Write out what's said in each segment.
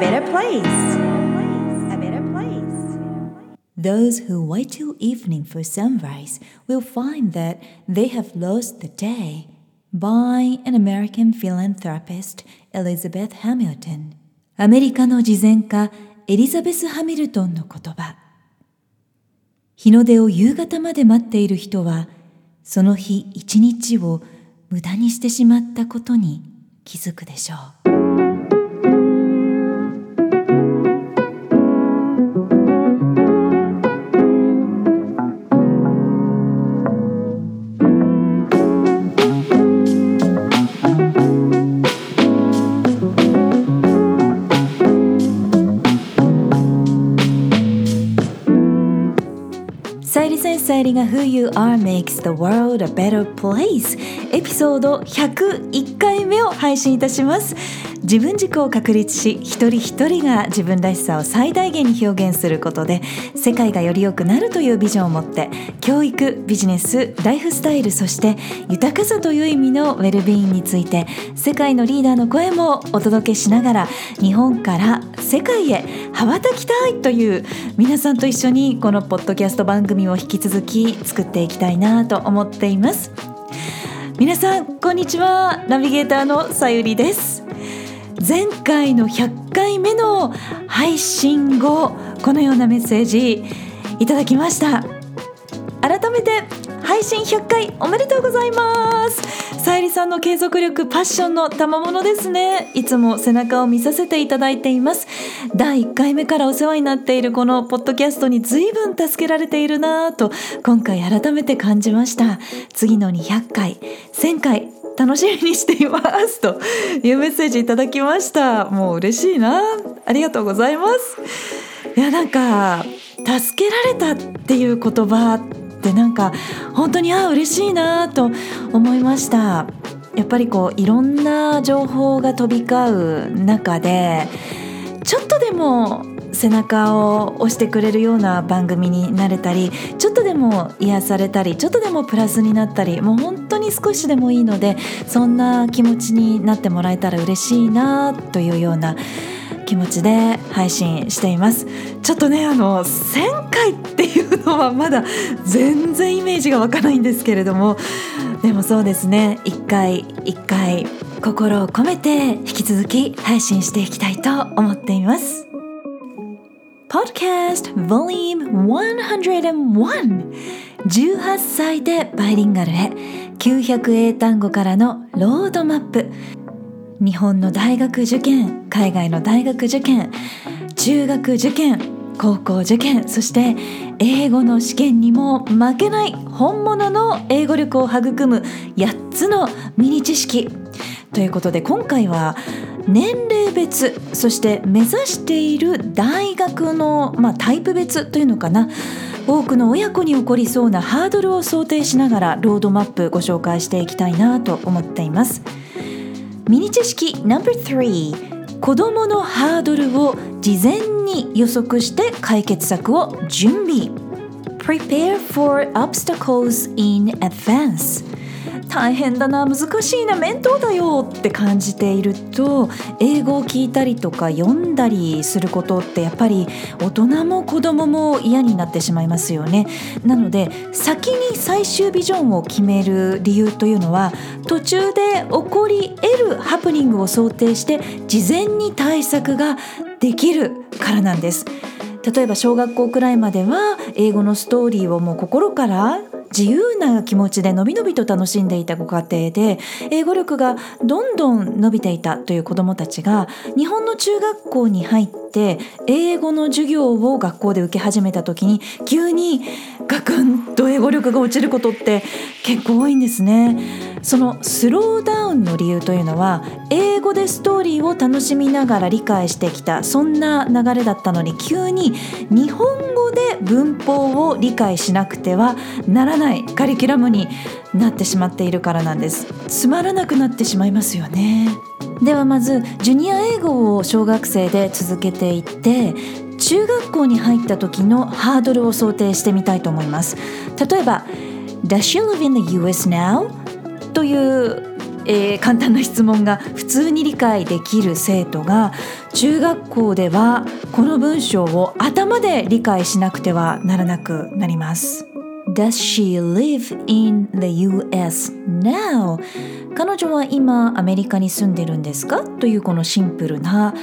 better place. A better place. Those who wait till evening for sunrise will find that they have lost the day by an American philanthropist Elizabeth Hamilton アメリカの慈善家エリザベス・ハミルトンの言葉日の出を夕方まで待っている人はその日一日を無駄にしてしまったことに気づくでしょう Who You Are Makes the World a Better Place エピソード101回目を配信いたします自分軸を確立し一人一人が自分らしさを最大限に表現することで世界がより良くなるというビジョンを持って教育ビジネスライフスタイルそして豊かさという意味のウェルビーインについて世界のリーダーの声もお届けしながら日本から世界へ羽ばたきたいという皆さんと一緒にこのポッドキャスト番組を引き続き作っていきたいなと思っています。皆さんこんにちは。ナビゲーターのさゆりです。前回の100回目の配信後このようなメッセージいただきました。改めて配信100回おめでとうございます。さゆりさんの継続力パッションの賜物ですね。いつも背中を見させていただいています。第1回目からお世話になっているこのポッドキャストに随分助けられているなぁと今回改めて感じました。次の200回1000回楽しみにしています。というメッセージいただきました。もう嬉しいな。ありがとうございます。いやなんか助けられたっていう言葉ってなんか本当にあ嬉しいなと思いました。やっぱりこういろんな情報が飛び交う中でちょっとでも背中を押してくれるような番組になれたりちょっとでも癒されたりちょっとでもプラスになったりもう本当に少しでもいいのでそんな気持ちになってもらえたら嬉しいなというような気持ちで配信しています。ちょっとねあの1000回っていうのはまだ全然イメージが湧かないんですけれどもでもそうですね。一回一回心を込めて引き続き配信していきたいと思っています。Podcast Volume 101 18歳でバイリンガルへ900英単語からのロードマップ日本の大学受験海外の大学受験中学受験高校受験そして英語の試験にも負けない本物の英語力を育む8つのミニ知識ということで今回は年齢別そして目指している大学の、まあ、タイプ別というのかな多くの親子に起こりそうなハードルを想定しながらロードマップご紹介していきたいなと思っています。ミニ知識 No.3 子どものハードルを事前に予測して解決策を準備。Prepare for obstacles in advance 大変だな難しいな面倒だよって感じていると英語を聞いたりとか読んだりすることってやっぱり大人も子供も嫌になってしまいますよね。なので先に最終ビジョンを決める理由というのは途中で起こり得るハプニングを想定して事前に対策ができるからなんです。例えば小学校くらいまでは英語のストーリーをもう心から自由な気持ちでのびのびと楽しんでいたご家庭で英語力がどんどん伸びていたという子どもたちが日本の中学校に入って英語の授業を学校で受け始めた時に急にガクンと英語力が落ちることって結構多いんですね。そのスローダウンの理由というのは英語でストーリーを楽しみながら理解してきたそんな流れだったのに急に日本語で文法を理解しなくてはならないカリキュラムになってしまっているからなんです。つまらなくなってしまいますよね。ではまずジュニア英語を小学生で続けていって中学校に入った時のハードルを想定してみたいと思います。例えば Does she live in the US now? というえー簡単な質問が普通に理解できる生徒が中学校ではこの文章を頭で理解しなくてはならなくなります。Does she live in the US now? 彼女は今アメリカに住んでるんですか？というこのシンプルな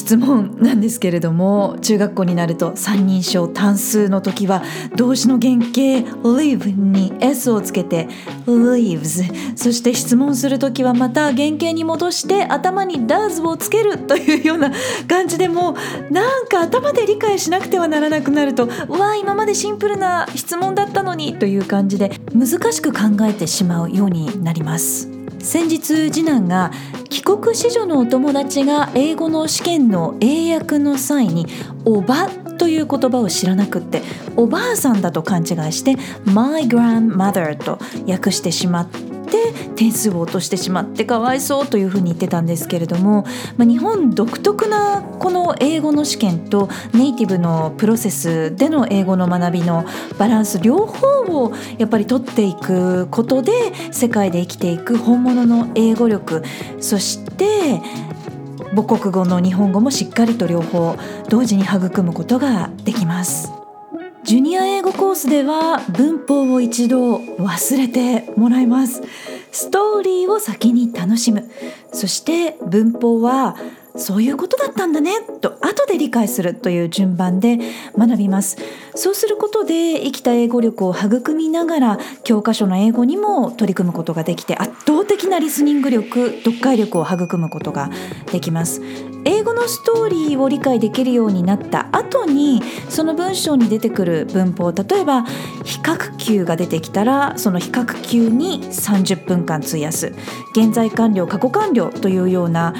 質問なんですけれども中学校になると三人称単数の時は動詞の原型 live に s をつけて lives そして質問する時はまた原型に戻して頭に does をつけるというような感じでもうなんか頭で理解しなくてはならなくなるとうわ今までシンプルな質問だったのにという感じで難しく考えてしまうようになります。先日次男が帰国子女のお友達が英語の試験の英訳の際に「おば」という言葉を知らなくっておばあさんだと勘違いして「my grandmother」と訳してしまって点数を落としてしまってかわいそうというふうに言ってたんですけれども、まあ、日本独特なこの英語の試験とネイティブのプロセスでの英語の学びのバランス両方をやっぱり取っていくことで世界で生きていく本物の英語力そして母国語の日本語もしっかりと両方同時に育むことができます。ジュニア英語コースでは文法を一度忘れてもらいます。ストーリーを先に楽しむ。そして文法はそういうことだったんだねと後で理解するという順番で学びますそうすることで生きた英語力を育みながら教科書の英語にも取り組むことができて圧倒的なリスニング力読解力を育むことができます英語のストーリーを理解できるようになった後にその文章に出てくる文法例えば比較級が出てきたらその比較級に30分間費やす。現在完了過去完了というような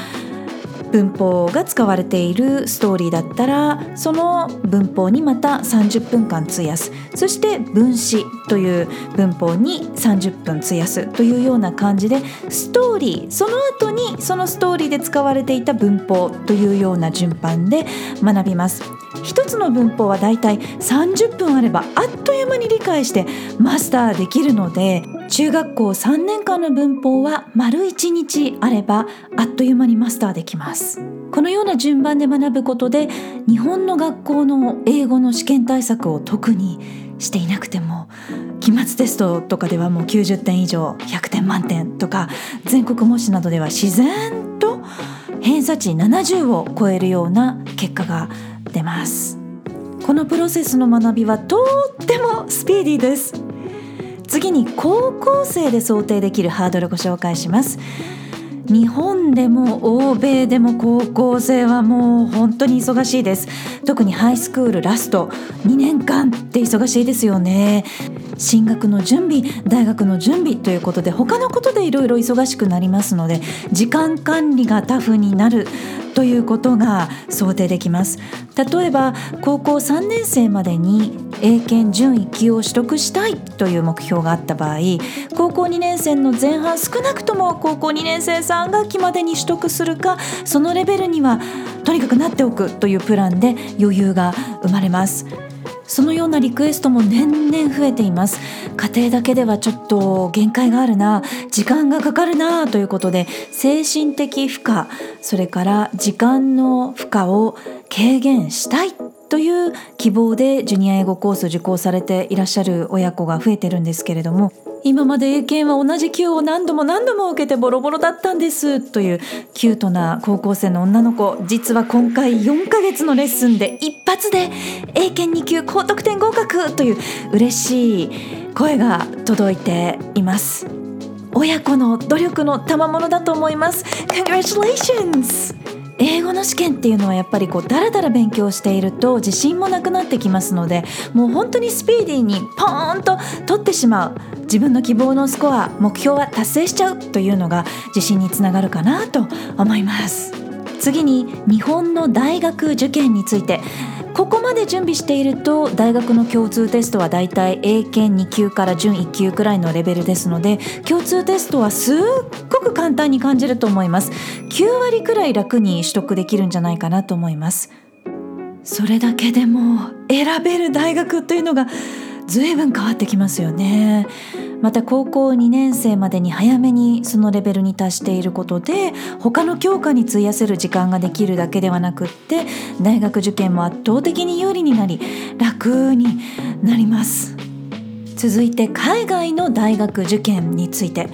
文法が使われているストーリーだったらその文法にまた30分間費やす。そして分詞という文法に30分費やすというような感じでストーリーその後にそのストーリーで使われていた文法というような順番で学びます。一つの文法はだいたい30分あればあっという間に理解してマスターできるので中学校3年間の文法は丸1日あればあっという間にマスターできます。このような順番で学ぶことで日本の学校の英語の試験対策を特にしていなくても期末テストとかではもう90点以上100点満点とか全国模試などでは自然と偏差値70を超えるような結果が出ます。このプロセスの学びはとってもスピーディーです。次に高校生で想定できるハードルをご紹介します。日本でも欧米でも高校生はもう本当に忙しいです。特にハイスクールラスト2年間って忙しいですよね。進学の準備大学の準備ということで他のことでいろいろ忙しくなりますので時間管理がタフになる。ということが想定できます。例えば高校3年生までに英検準1級を取得したいという目標があった場合高校2年生の前半少なくとも高校2年生3学期までに取得するかそのレベルにはとにかくなっておくというプランで余裕が生まれます。そのようなリクエストも年々増えています。家庭だけではちょっと限界があるな。時間がかかるなということで精神的負荷それから時間の負荷を軽減したいという希望でジュニア英語コースを受講されていらっしゃる親子が増えてるんですけれども今まで英検は同じ級を何度も何度も受けてボロボロだったんですというキュートな高校生の女の子。実は今回4ヶ月のレッスンで一発で英検2級高得点合格という嬉しい声が届いています。親子の努力の賜物だと思います。Congratulations! 英語の試験っていうのはやっぱりこうだらだら勉強していると自信もなくなってきますのでもう本当にスピーディーにポーンと取ってしまう。自分の希望のスコア目標は達成しちゃうというのが自信につながるかなと思います。次に日本の大学受験について。ここまで準備していると大学の共通テストはだいたい英検2級から準1級くらいのレベルですので共通テストはすっごく簡単に感じると思います。9割くらい楽に取得できるんじゃないかなと思います。それだけでも選べる大学というのが随分変わってきますよね。また高校2年生までに早めにそのレベルに達していることで他の教科に費やせる時間ができるだけではなくって大学受験も圧倒的に有利になり楽になります。続いて海外の大学受験について。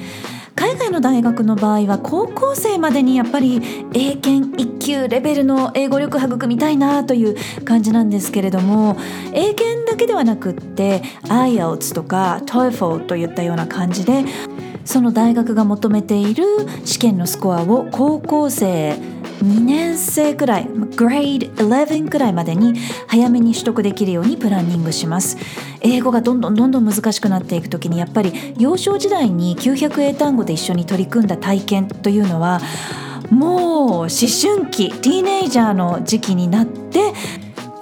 海外の大学の場合は高校生までにやっぱり英検1級レベルの英語力育みたいなという感じなんですけれども英検だけではなくって IELTS とか TOEFL といったような感じでその大学が求めている試験のスコアを高校生2年生くらい Grade 11くらいまでに早めに取得できるようにプランニングします。英語がどんどんどんどん難しくなっていく時にやっぱり幼少時代に900英単語で一緒に取り組んだ体験というのはもう思春期ティーネイジャーの時期になって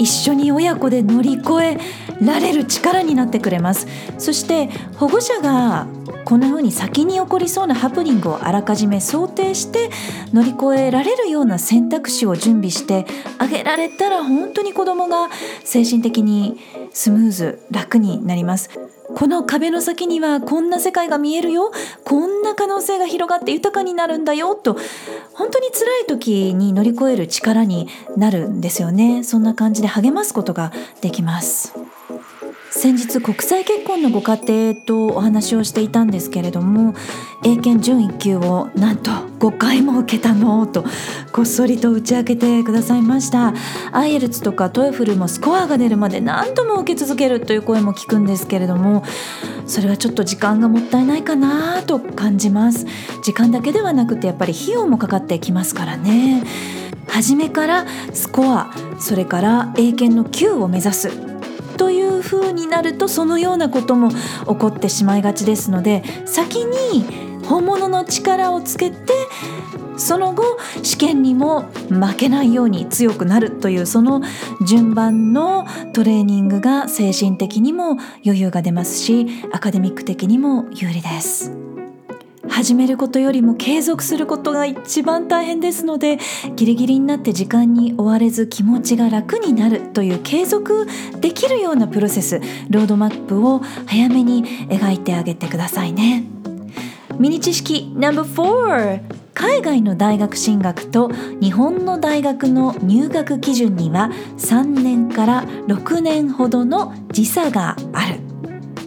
一緒に親子で乗り越えられる力になってくれます。そして保護者がこんな風に先に起こりそうなハプニングをあらかじめ想定して乗り越えられるような選択肢を準備してあげられたら本当に子どもが精神的にスムーズ楽になります。この壁の先にはこんな世界が見えるよ。こんな可能性が広がって豊かになるんだよと。本当に辛い時に乗り越える力になるんですよね。そんな感じで励ますことができます。先日国際結婚のご家庭とお話をしていたんですけれども英検準1級をなんと5回も受けたのとこっそりと打ち明けてくださいました。アイエルツとかトエフルもスコアが出るまで何度も受け続けるという声も聞くんですけれどもそれはちょっと時間がもったいないかなと感じます。時間だけではなくてやっぱり費用もかかってきますからね。初めからスコアそれから英検の9を目指す。という風になるとそのようなことも起こってしまいがちですので先に本物の力をつけてその後試験にも負けないように強くなるというその順番のトレーニングが精神的にも余裕が出ますしアカデミック的にも有利です。始めることよりも継続することが一番大変ですのでギリギリになって時間に追われず気持ちが楽になるという継続できるようなプロセスロードマップを早めに描いてあげてくださいね。ミニ知識 No.4 海外の大学進学と日本の大学の入学基準には3年から6年ほどの時差がある。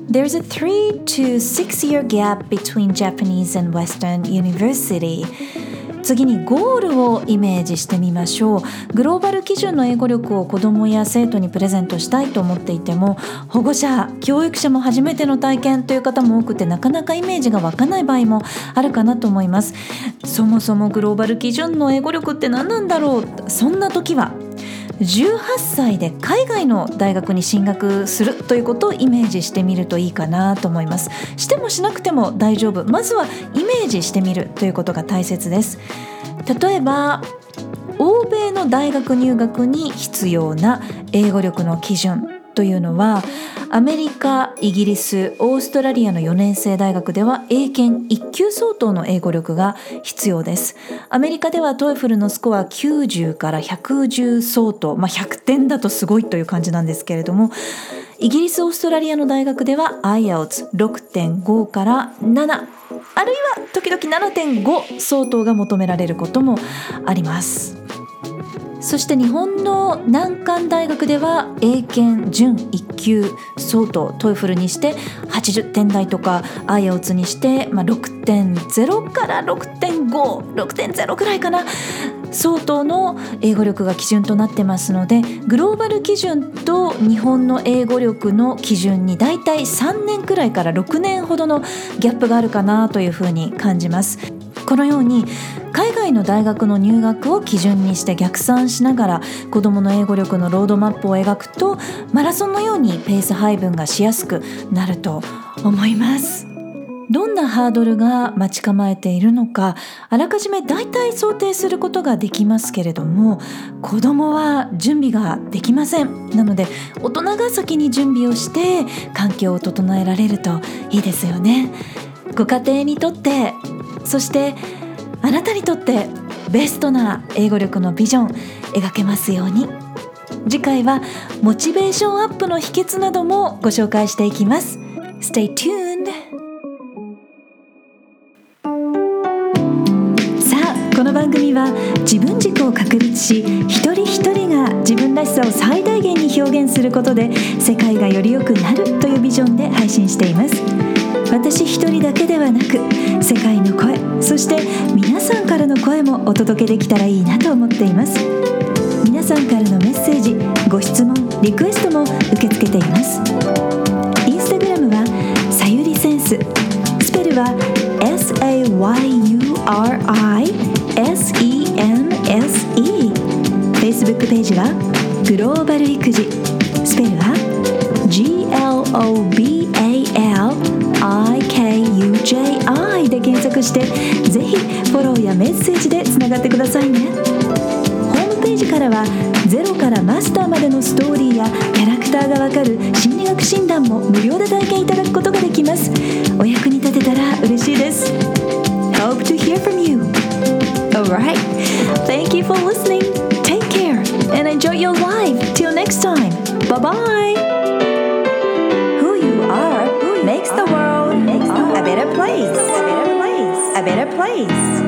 There's a three to six year gap between Japanese and Western University. 次にゴールをイメージしてみましょう。グローバル基準の英語力を子どもや生徒にプレゼントしたいと思っていても保護者教育者も初めての体験という方も多くてなかなかイメージが湧かない場合もあるかなと思います。そもそもグローバル基準の英語力って何なんだろう？そんな時は18歳で海外の大学に進学するということをイメージしてみるといいかなと思います。してもしなくても大丈夫。まずはイメージしてみるということが大切です。例えば欧米の大学入学に必要な英語力の基準。というのはアメリカイギリスオーストラリアの4年生大学では英検1級相当の英語力が必要です。アメリカでは TOEFL のスコア90から110相当、まあ、100点だとすごいという感じなんですけれどもイギリスオーストラリアの大学では IELTS6.5 から7あるいは時々7.5相当が求められることもあります。そして日本の難関大学では英検準1級相当 TOEFL にして80点台とか IELTS にして、まあ、6.0から6.56.0くらいかな相当の英語力が基準となってますのでグローバル基準と日本の英語力の基準にだいたい3年くらいから6年ほどのギャップがあるかなというふうに感じます。このように海外の大学の入学を基準にして逆算しながら子どもの英語力のロードマップを描くとマラソンのようにペース配分がしやすくなると思います。どんなハードルが待ち構えているのかあらかじめ大体想定することができますけれども子どもは準備ができませんなので大人が先に準備をして環境を整えられるといいですよねご家庭にとってそしてあなたにとってベストな英語力のビジョン描けますように。次回はモチベーションアップの秘訣などもご紹介していきます。Stay tuned! さあこの番組は自分軸を確立し一人一人が自分らしさを最大限に表現することで世界がより良くなるというビジョンで配信しています。私一人だけではなく世界の声そして皆さんからの声もお届けできたらいいなと思っています皆さんからのメッセージご質問リクエストも受け付けていますインスタグラムはさゆりセンススペルは SAYURISENSE Facebook ページはグローバル育児スペルは G. L. O. B. JI で検索してぜひフォローやメッセージでつながってくださいね。ホームページからはゼロからマスターまでのストーリーやキャラクターがわかる心理学診断も無料で体験いただくことができます。お役に立てたら嬉しいです。Hope to hear from you. Alright. Thank you for listening. Take care and enjoy your life. Till next time. Bye bye place.